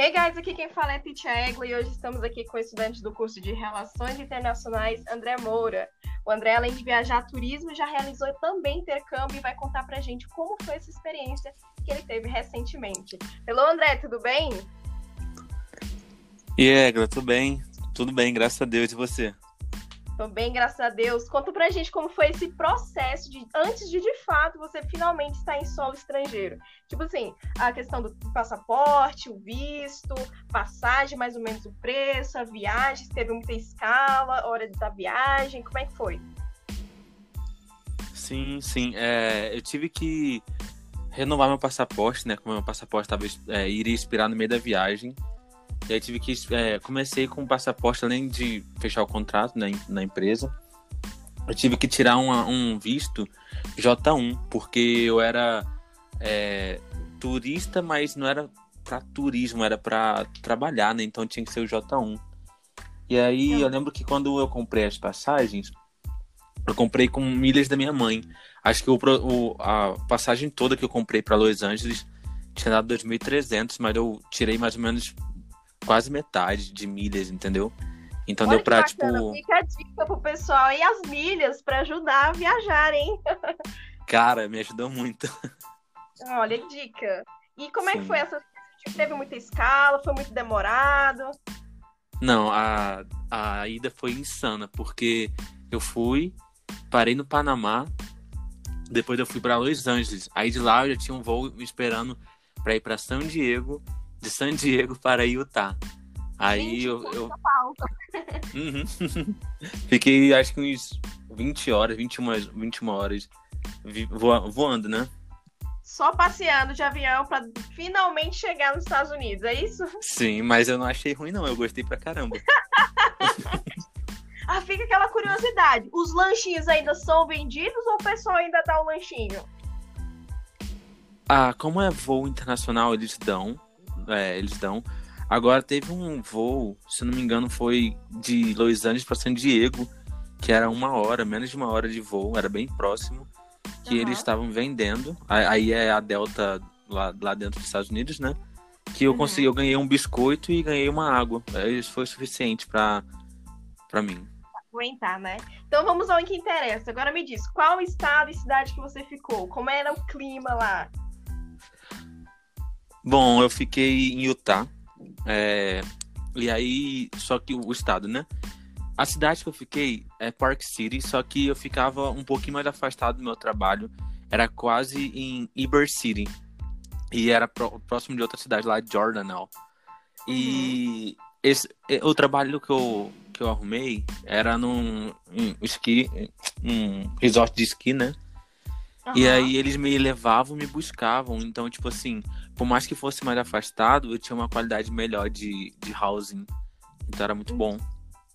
Hey guys, aqui quem fala é Titia Egla e hoje estamos aqui com o estudante do curso de Relações Internacionais, André Moura. O André, além de viajar turismo, já realizou também intercâmbio e vai contar pra gente como foi essa experiência que ele teve recentemente. Hello, André, tudo bem? E aí, Egla, tudo bem? Tudo bem, graças a Deus. E você? Tô bem, graças a Deus. Conta pra gente como foi esse processo de antes de de fato você finalmente estar em solo estrangeiro. Tipo assim, a questão do passaporte, o visto, passagem, mais ou menos o preço, a viagem, se teve muita escala, hora da viagem, como é que foi? Sim, sim. É, eu tive que renovar meu passaporte, né? Como meu passaporte tava, é, iria expirar no meio da viagem. E aí tive que. É, comecei com o passaporte, além de fechar o contrato né, na empresa. Eu tive que tirar uma, um visto J1, porque eu era é, turista, mas não era para turismo, era para trabalhar, né? Então tinha que ser o J1. E aí eu lembro que quando eu comprei as passagens, eu comprei com milhas da minha mãe. Acho que o, o a passagem toda que eu comprei para Los Angeles tinha dado 2.300, mas eu tirei mais ou menos quase metade de milhas, entendeu? Então Olha deu pra, tipo. Fica a dica pro pessoal e as milhas para ajudar a viajar, hein? Cara, me ajudou muito. Olha, dica. E como Sim. é que foi essa. Teve muita escala? Foi muito demorado? Não, a, a ida foi insana, porque eu fui, parei no Panamá, depois eu fui para Los Angeles. Aí de lá eu já tinha um voo me esperando para ir para São Diego de San Diego para Utah. Aí Gente, eu. eu... Uhum. Fiquei acho que uns 20 horas, 21, 21 horas voando, né? Só passeando de avião para finalmente chegar nos Estados Unidos, é isso? Sim, mas eu não achei ruim, não. Eu gostei pra caramba. ah, fica aquela curiosidade. Os lanchinhos ainda são vendidos ou o pessoal ainda dá o lanchinho? Ah, como é voo internacional, eles dão é, eles dão. Agora teve um voo, se não me engano, foi de Los Angeles para San Diego, que era uma hora, menos de uma hora de voo, era bem próximo, que uhum. eles estavam vendendo. Aí é a Delta lá, lá dentro dos Estados Unidos, né? Que eu uhum. consegui, eu ganhei um biscoito e ganhei uma água. Isso foi suficiente para para mim. Aguentar, né? Então vamos ao que interessa. Agora me diz, qual estado e cidade que você ficou? Como era o clima lá? Bom, eu fiquei em Utah. É, e aí, só que o estado, né? A cidade que eu fiquei é Park City, só que eu ficava um pouquinho mais afastado do meu trabalho. Era quase em Iber City. E era próximo de outra cidade lá, Jordanelle. E uhum. esse, o trabalho que eu, que eu arrumei era num um esqui, um resort de esqui, né? Uhum. E aí eles me levavam, me buscavam. Então, tipo assim, por mais que fosse mais afastado, eu tinha uma qualidade melhor de, de housing. Então era muito bom.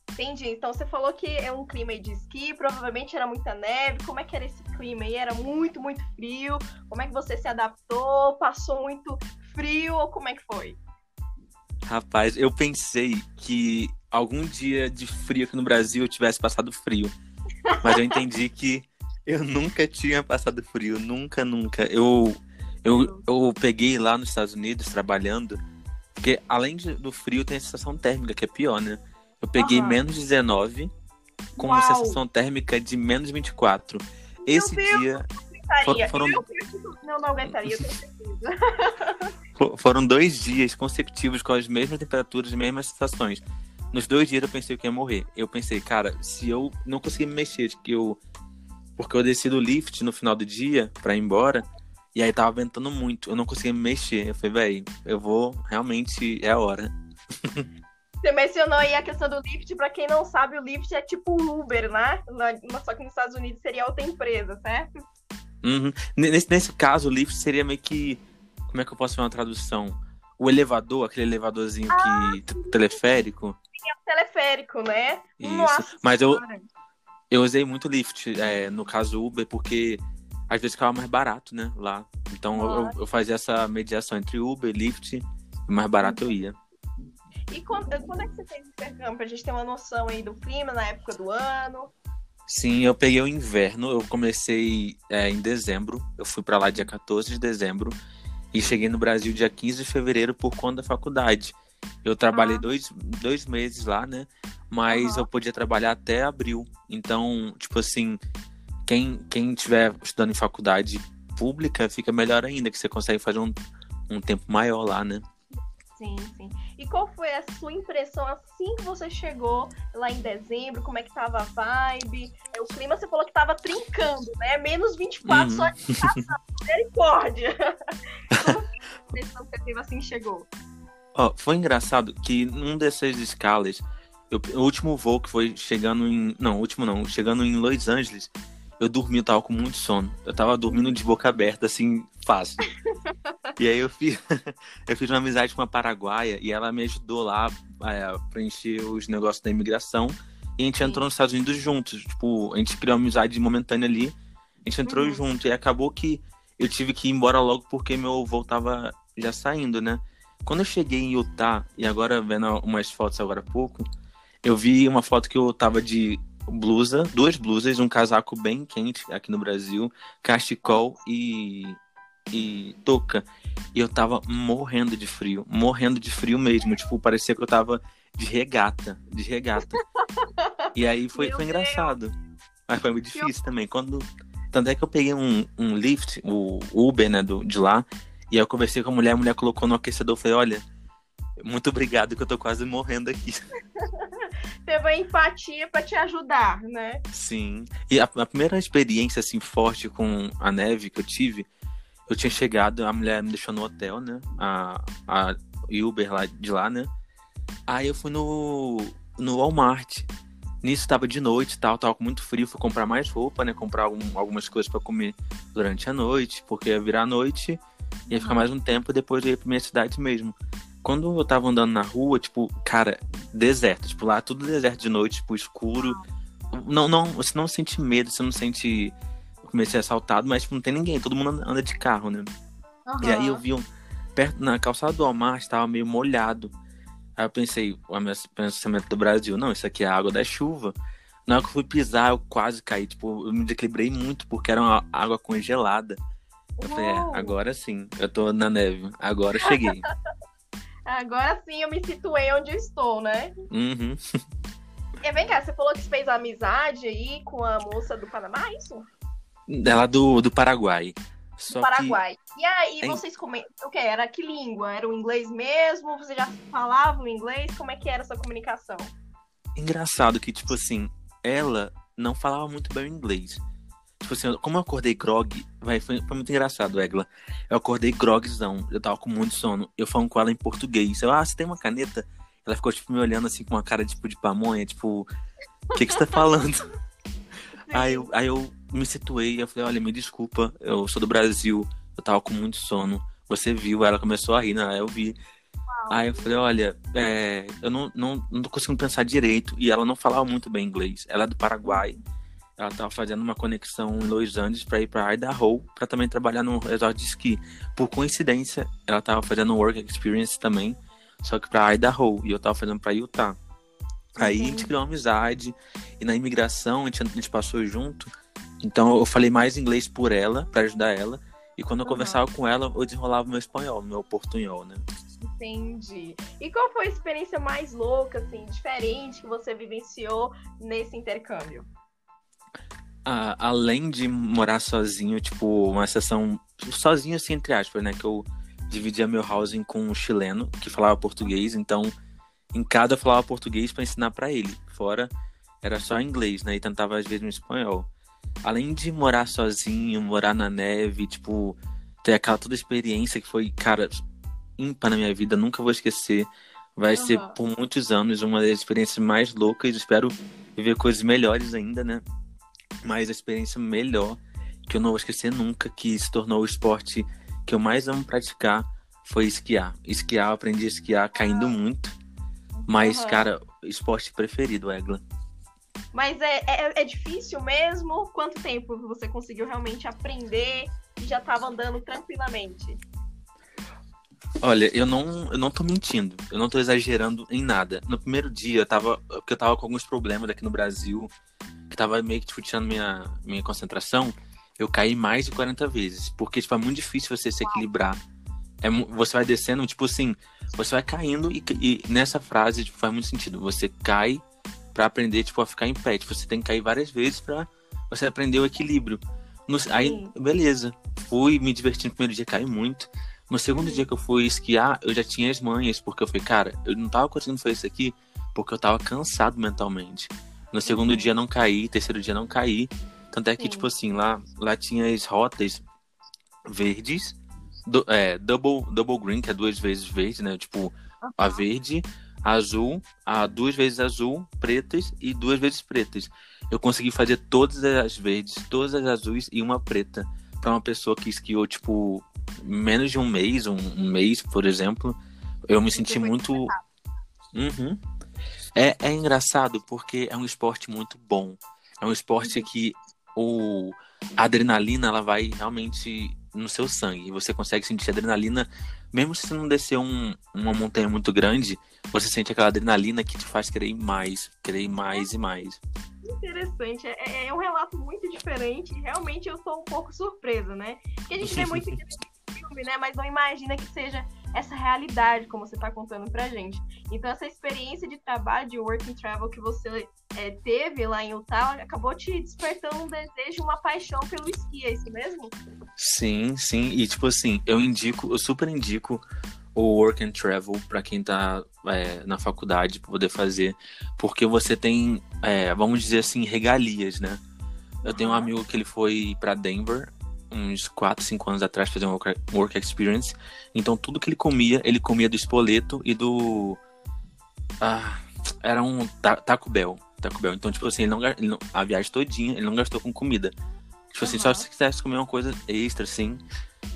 Entendi. Então você falou que é um clima de esqui, provavelmente era muita neve. Como é que era esse clima aí? Era muito, muito frio? Como é que você se adaptou? Passou muito frio ou como é que foi? Rapaz, eu pensei que algum dia de frio aqui no Brasil eu tivesse passado frio. Mas eu entendi que eu nunca tinha passado frio, nunca, nunca. Eu, eu, eu peguei lá nos Estados Unidos trabalhando, porque além de, do frio tem a sensação térmica, que é pior, né? Eu peguei uhum. menos 19 com Uau. uma sensação térmica de menos 24. Meu Esse Deus, dia. For, foram... Eu não, não aguentaria, eu tenho certeza. foram dois dias consecutivos com as mesmas temperaturas, as mesmas sensações. Nos dois dias eu pensei que ia morrer. Eu pensei, cara, se eu não conseguir me mexer, que eu porque eu desci do lift no final do dia pra ir embora. E aí tava ventando muito. Eu não conseguia me mexer. Eu falei, velho, eu vou. Realmente é a hora. Você mencionou aí a questão do Lyft. Pra quem não sabe, o Lyft é tipo o Uber, né? Só que nos Estados Unidos seria outra empresa, certo? Uhum. Nesse, nesse caso, o Lyft seria meio que. Como é que eu posso fazer uma tradução? O elevador, aquele elevadorzinho ah, que. teleférico. Sim, é um teleférico, né? Isso. Nossa, Mas eu, eu usei muito Lyft, é, no caso Uber, porque às vezes ficava mais barato, né? Lá. Então eu, eu, fazia essa mediação entre Uber e Lyft, e mais barato eu ia. E quando, quando é que você fez intercâmbio? Pra gente ter uma noção aí do clima na época do ano. Sim, eu peguei o inverno. Eu comecei é, em dezembro. Eu fui para lá dia 14 de dezembro. E cheguei no Brasil dia 15 de fevereiro por conta da faculdade. Eu trabalhei ah. dois, dois meses lá, né? Mas uhum. eu podia trabalhar até abril. Então, tipo assim, quem, quem tiver estudando em faculdade pública fica melhor ainda, que você consegue fazer um, um tempo maior lá, né? Sim, sim. E qual foi a sua impressão assim que você chegou lá em dezembro? Como é que tava a vibe? É, o clima você falou que tava trincando, né? Menos 24 uhum. só de passar. Misericórdia! Como impressão que você teve assim chegou? Oh, foi engraçado que num dessas escalas, eu, o último voo que foi chegando em. Não, o último não, chegando em Los Angeles, eu dormi, eu tava com muito sono. Eu tava dormindo de boca aberta, assim, fácil. e aí eu fiz, eu fiz uma amizade com uma paraguaia e ela me ajudou lá é, a preencher os negócios da imigração. E a gente Sim. entrou nos Estados Unidos juntos. Tipo, a gente criou uma amizade momentânea ali. A gente entrou uhum. junto. E acabou que eu tive que ir embora logo porque meu voo tava já saindo, né? Quando eu cheguei em Utah, e agora vendo umas fotos agora há pouco, eu vi uma foto que eu tava de blusa, duas blusas, um casaco bem quente aqui no Brasil, cachecol e, e touca. E eu tava morrendo de frio, morrendo de frio mesmo. Tipo, parecia que eu tava de regata, de regata. e aí foi, foi engraçado. Mas foi muito difícil também. Quando. Tanto é que eu peguei um, um lift, o Uber, né, do, de lá, e aí eu conversei com a mulher, a mulher colocou no aquecedor, eu falei, olha, muito obrigado que eu tô quase morrendo aqui. teve a empatia para te ajudar, né? Sim. E a, a, primeira experiência assim forte com a neve que eu tive, eu tinha chegado, a mulher me deixou no hotel, né? A, a Uber lá de lá, né? Aí eu fui no no Walmart. Nisso tava de noite, tal, tava com muito frio, fui comprar mais roupa, né? Comprar algum, algumas coisas para comer durante a noite, porque ia virar noite, ia ficar mais um tempo, depois eu ia pra minha cidade mesmo quando eu tava andando na rua, tipo, cara, deserto. Tipo, lá tudo deserto de noite, tipo, escuro. Não, não, você não sente medo, você não sente. comecei assaltado, mas tipo, não tem ninguém, todo mundo anda de carro, né? Uhum. E aí eu vi um. Perto, na calçada do Walmart, estava meio molhado. Aí eu pensei, o meu pensamento do Brasil, não, isso aqui é a água da chuva. Na hora que eu fui pisar, eu quase caí. Tipo, eu me desequilibrei muito porque era uma água congelada. Eu falei, é, agora sim, eu tô na neve, agora eu cheguei. Agora sim eu me situei onde eu estou, né? Uhum. E vem cá, você falou que você fez amizade aí com a moça do Panamá, é isso? Ela do, do Paraguai. Só do Paraguai. Que... E aí, é... vocês comentam. O que? Era que língua? Era o inglês mesmo? Você já falava o inglês? Como é que era essa comunicação? Engraçado que, tipo assim, ela não falava muito bem o inglês. Tipo assim, como eu acordei grog, vai, foi, foi, muito engraçado, Egla. Eu acordei grogzão, eu tava com muito sono. Eu falando com ela em português. Eu, ah, você tem uma caneta? Ela ficou, tipo, me olhando assim com uma cara, tipo, de pamonha, tipo, o que, que você tá falando? aí, eu, aí eu me situei, eu falei, olha, me desculpa, eu sou do Brasil, eu tava com muito sono. Você viu, ela começou a rir, né? Aí eu vi. Aí eu falei, olha, é, eu não, não, não tô conseguindo pensar direito. E ela não falava muito bem inglês. Ela é do Paraguai ela estava fazendo uma conexão em Los Angeles para ir para Idaho para também trabalhar no resort de esqui. Por coincidência, ela estava fazendo um work experience também, só que para Idaho e eu estava fazendo para Utah. Aí uhum. a gente criou uma amizade e na imigração a gente, a gente, passou junto. Então eu falei mais inglês por ela, para ajudar ela. E quando eu uhum. conversava com ela, eu desenrolava meu espanhol, meu portunhol, né? Entendi. E qual foi a experiência mais louca, assim, diferente que você vivenciou nesse intercâmbio? Além de morar sozinho, tipo, uma sessão sozinho assim, entre aspas, né? Que eu dividia meu housing com um chileno que falava português, então em cada eu falava português para ensinar para ele. Fora era só inglês, né? E tentava às vezes no espanhol. Além de morar sozinho, morar na neve, tipo, ter aquela toda experiência que foi, cara, ímpar na minha vida, nunca vou esquecer. Vai uhum. ser por muitos anos uma das experiências mais loucas. Espero viver coisas melhores ainda, né? Mas a experiência melhor, que eu não vou esquecer nunca, que se tornou o esporte que eu mais amo praticar, foi esquiar. Esquiar, eu aprendi a esquiar caindo muito. Mas, uhum. cara, esporte preferido, Egla. Mas é, é, é, difícil mesmo? Quanto tempo você conseguiu realmente aprender e já estava andando tranquilamente? Olha, eu não, eu não tô mentindo. Eu não tô exagerando em nada. No primeiro dia, eu tava. Porque eu tava com alguns problemas aqui no Brasil que tava meio que tipo, tirando minha, minha concentração, eu caí mais de 40 vezes. Porque, tipo, é muito difícil você se equilibrar é, você vai descendo, tipo assim, você vai caindo e, e nessa frase tipo, faz muito sentido. Você cai para aprender, tipo, a ficar em pé. Tipo, você tem que cair várias vezes para você aprender o equilíbrio. No, aí, beleza. Fui me divertindo no primeiro dia, caí muito. No segundo dia que eu fui esquiar, eu já tinha as manhas, porque eu falei, cara, eu não tava conseguindo fazer isso aqui porque eu tava cansado mentalmente. No segundo dia não caí, terceiro dia não caí. Tanto é que, Sim. tipo assim, lá, lá tinha as rotas verdes, do, é, double, double green, que é duas vezes verde, né? Tipo, uhum. a verde, azul, a duas vezes azul, pretas e duas vezes pretas. Eu consegui fazer todas as verdes, todas as azuis e uma preta. para uma pessoa que esquiou, tipo, menos de um mês, um, um mês, por exemplo. Eu me senti muito. Uhum. É, é engraçado porque é um esporte muito bom. É um esporte que o, a adrenalina ela vai realmente no seu sangue. Você consegue sentir adrenalina, mesmo se você não descer um, uma montanha muito grande, você sente aquela adrenalina que te faz querer mais, querer ir mais e mais. Interessante, é, é um relato muito diferente. Realmente eu estou um pouco surpresa, né? Porque a gente vê muito filme, né? Mas não imagina que seja essa realidade, como você está contando pra gente. Então, essa experiência de trabalho, de work and travel que você é, teve lá em Utah, acabou te despertando um desejo, uma paixão pelo esqui, é isso mesmo? Sim, sim. E, tipo assim, eu indico, eu super indico o work and travel para quem tá é, na faculdade poder fazer, porque você tem, é, vamos dizer assim, regalias, né? Eu tenho um amigo que ele foi para Denver uns 4, 5 anos atrás fazer um work experience. Então tudo que ele comia, ele comia do espoleto e do. Ah, era um Taco Bell. Taco Bell. Então, tipo assim, ele não, ele não, a viagem todinha, ele não gastou com comida. Tipo assim, uhum. só se quisesse comer uma coisa extra, assim.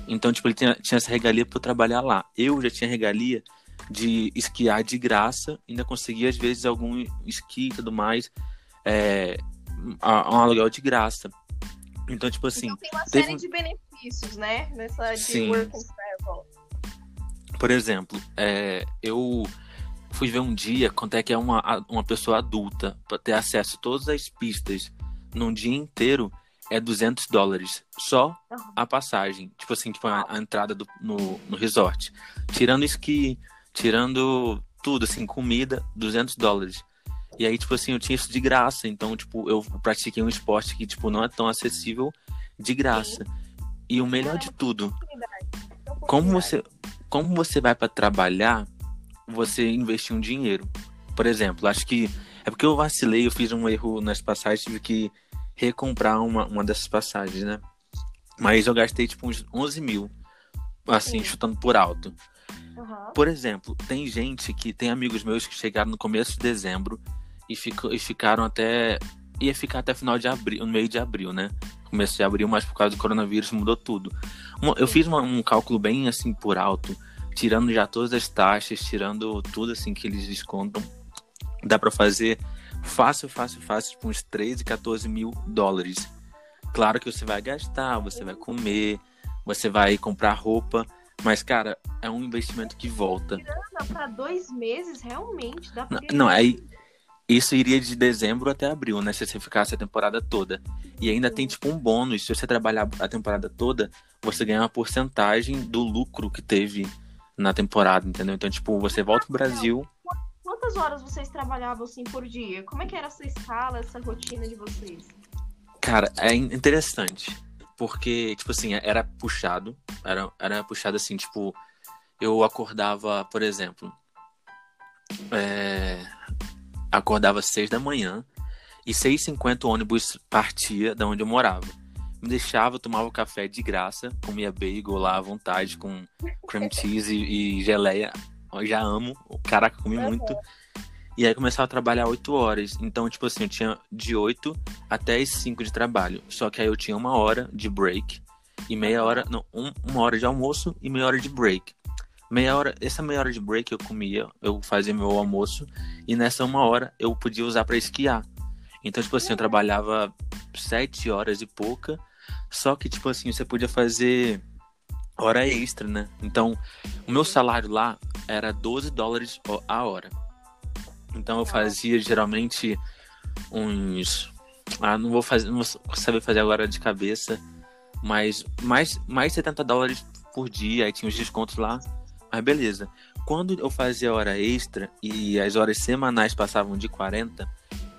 Então, tipo, ele tinha, tinha essa regalia pra eu trabalhar lá. Eu já tinha regalia de esquiar de graça, ainda conseguia, às vezes, algum esqui e tudo mais. É, um aluguel de graça. Então, tipo assim. Então tem uma série de benefícios, né? Nessa de Sim. work and travel. Por exemplo, é, eu fui ver um dia quanto é que é uma, uma pessoa adulta para ter acesso a todas as pistas num dia inteiro é 200 dólares só a passagem tipo assim tipo a, a entrada do, no, no resort tirando esqui tirando tudo assim comida 200 dólares e aí, tipo assim, eu tinha isso de graça. Então, tipo, eu pratiquei um esporte que, tipo, não é tão acessível de graça. E o melhor de tudo, como você, como você vai para trabalhar, você investir um dinheiro. Por exemplo, acho que é porque eu vacilei, eu fiz um erro nas passagens, tive que recomprar uma, uma dessas passagens, né? Mas eu gastei, tipo, uns 11 mil, assim, Sim. chutando por alto. Uhum. Por exemplo, tem gente que tem amigos meus que chegaram no começo de dezembro e, fico, e ficaram até. ia ficar até final de abril, no meio de abril, né? Começo de abril, mas por causa do coronavírus mudou tudo. Eu fiz uma, um cálculo bem assim por alto, tirando já todas as taxas, tirando tudo assim que eles descontam. Dá para fazer fácil, fácil, fácil, tipo uns 13, 14 mil dólares. Claro que você vai gastar, você vai comer, você vai comprar roupa, mas, cara, é um investimento que volta. Para dois meses, realmente, dá pra. Não, não aí isso iria de dezembro até abril, né? Se você ficasse a temporada toda. E ainda tem, tipo, um bônus. Se você trabalhar a temporada toda, você ganha uma porcentagem do lucro que teve na temporada, entendeu? Então, tipo, você volta pro Brasil. Quantas horas vocês trabalhavam, assim, por dia? Como é que era essa escala, essa rotina de vocês? Cara, é interessante. Porque, tipo assim, era puxado. Era, era puxado, assim, tipo... Eu acordava, por exemplo... É acordava às seis da manhã e seis cinquenta o ônibus partia da onde eu morava. Me deixava, tomava café de graça, comia bagel lá à vontade com cream cheese e, e geleia. Eu já amo, caraca, comi muito. E aí começava a trabalhar oito horas. Então, tipo assim, eu tinha de oito até as cinco de trabalho. Só que aí eu tinha uma hora de break e meia hora, não, um, uma hora de almoço e meia hora de break. Meia hora, essa meia hora de break eu comia, eu fazia meu almoço e nessa uma hora eu podia usar para esquiar. Então, tipo assim, eu trabalhava sete horas e pouca, só que, tipo assim, você podia fazer hora extra, né? Então, o meu salário lá era 12 dólares a hora. Então, eu fazia geralmente uns. Ah, não vou fazer, não vou saber fazer agora de cabeça, mas mais, mais 70 dólares por dia, aí tinha os descontos lá. Mas beleza. Quando eu fazia hora extra e as horas semanais passavam de 40,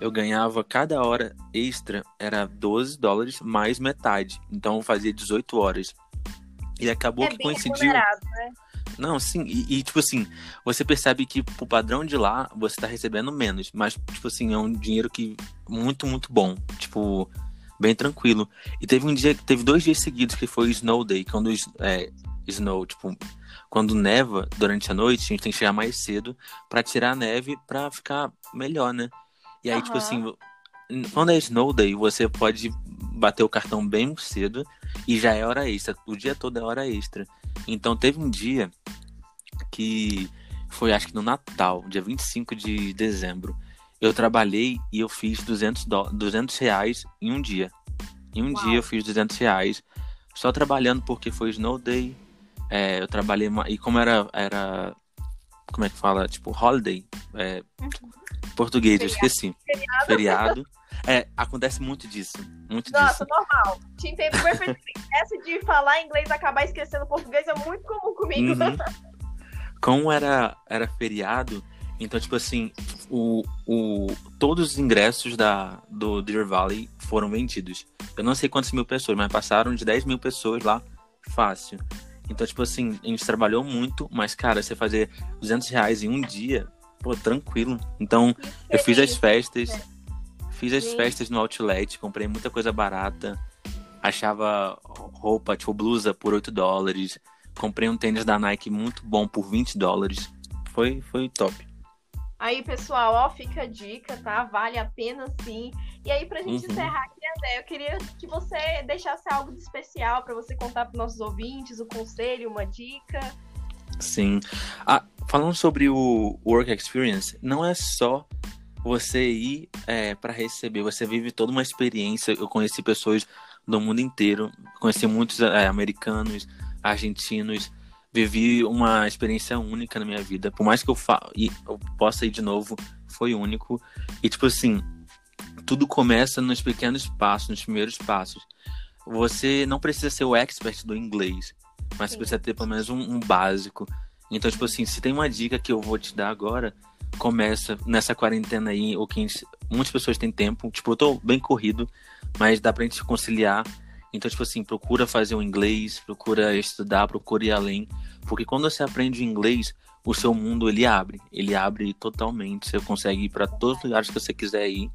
eu ganhava cada hora extra era 12 dólares mais metade. Então eu fazia 18 horas. E acabou é que coincidiu. Né? Não, sim, e, e, tipo assim, você percebe que pro padrão de lá você tá recebendo menos, mas tipo assim, é um dinheiro que muito, muito bom, tipo, bem tranquilo. E teve um dia, teve dois dias seguidos que foi Snow Day, quando é, Snow, tipo, quando neva durante a noite, a gente tem que chegar mais cedo para tirar a neve para ficar melhor, né? E aí, uhum. tipo assim, quando é Snow Day, você pode bater o cartão bem cedo e já é hora extra. O dia todo é hora extra. Então teve um dia que foi acho que no Natal, dia 25 de dezembro. Eu trabalhei e eu fiz 200, do... 200 reais em um dia. Em um Uau. dia eu fiz 200 reais. Só trabalhando porque foi Snow Day. É, eu trabalhei. E como era, era. Como é que fala? Tipo, holiday. É, uhum. Português, Feriado. eu esqueci. Feriado. Feriado. É, acontece muito disso. Muito Nossa, disso. normal. Te entendo perfeitamente. Essa de falar inglês e acabar esquecendo português é muito comum comigo. Uhum. Como era, era feriado, então, tipo assim, o, o, todos os ingressos da, do Deer Valley foram vendidos. Eu não sei quantas mil pessoas, mas passaram de 10 mil pessoas lá fácil. Então, tipo assim, a gente trabalhou muito, mas, cara, você fazer 200 reais em um dia, pô, tranquilo. Então, eu fiz as festas. Fiz as festas no outlet, comprei muita coisa barata. Achava roupa, tipo blusa por 8 dólares. Comprei um tênis da Nike muito bom por 20 dólares. Foi, foi top. Aí, pessoal, ó, fica a dica, tá? Vale a pena sim. E aí, pra gente uhum. encerrar aqui, André, eu queria que você deixasse algo de especial para você contar para nossos ouvintes, o um conselho, uma dica. Sim. Ah, falando sobre o Work Experience, não é só você ir é, para receber, você vive toda uma experiência. Eu conheci pessoas do mundo inteiro, conheci muitos é, americanos, argentinos, vivi uma experiência única na minha vida. Por mais que eu, fa eu possa ir de novo, foi único. E tipo assim, tudo começa nos pequenos passos, nos primeiros passos. Você não precisa ser o expert do inglês, mas Sim. precisa ter pelo menos um, um básico. Então, tipo assim, se tem uma dica que eu vou te dar agora, começa nessa quarentena aí, ou que muitas pessoas têm tempo, tipo, eu tô bem corrido, mas dá pra gente conciliar. Então, tipo assim, procura fazer o inglês, procura estudar, procura ir além, porque quando você aprende inglês, o seu mundo ele abre, ele abre totalmente, você consegue ir para todos os lugares que você quiser ir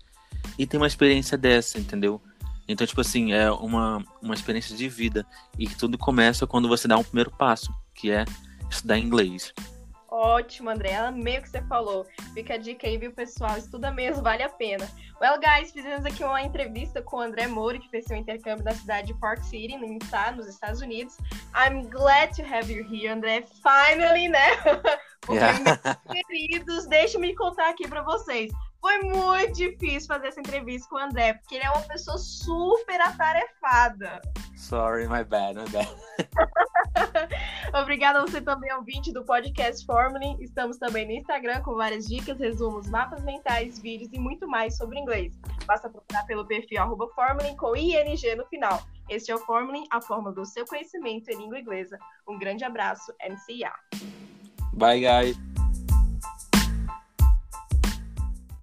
e tem uma experiência dessa, entendeu? Então, tipo assim, é uma, uma experiência de vida e tudo começa quando você dá um primeiro passo, que é estudar inglês. Ótimo, André. Amei o que você falou. Fica a dica aí, viu, pessoal? Estuda mesmo, vale a pena. Well, guys, fizemos aqui uma entrevista com o André Moura, que fez seu intercâmbio na cidade de Park City, no Utah, nos Estados Unidos. I'm glad to have you here, André. Finally, né? Porque, yeah. meus queridos, deixa me contar aqui para vocês. Foi muito difícil fazer essa entrevista com o André, porque ele é uma pessoa super atarefada. Sorry, my bad, my bad. Obrigada a você também, ouvinte do podcast Formula. Estamos também no Instagram com várias dicas, resumos, mapas mentais, vídeos e muito mais sobre inglês. Basta procurar pelo perfil arroba com ING no final. Este é o Formula, a forma do seu conhecimento em língua inglesa. Um grande abraço, MCA. Bye, guys.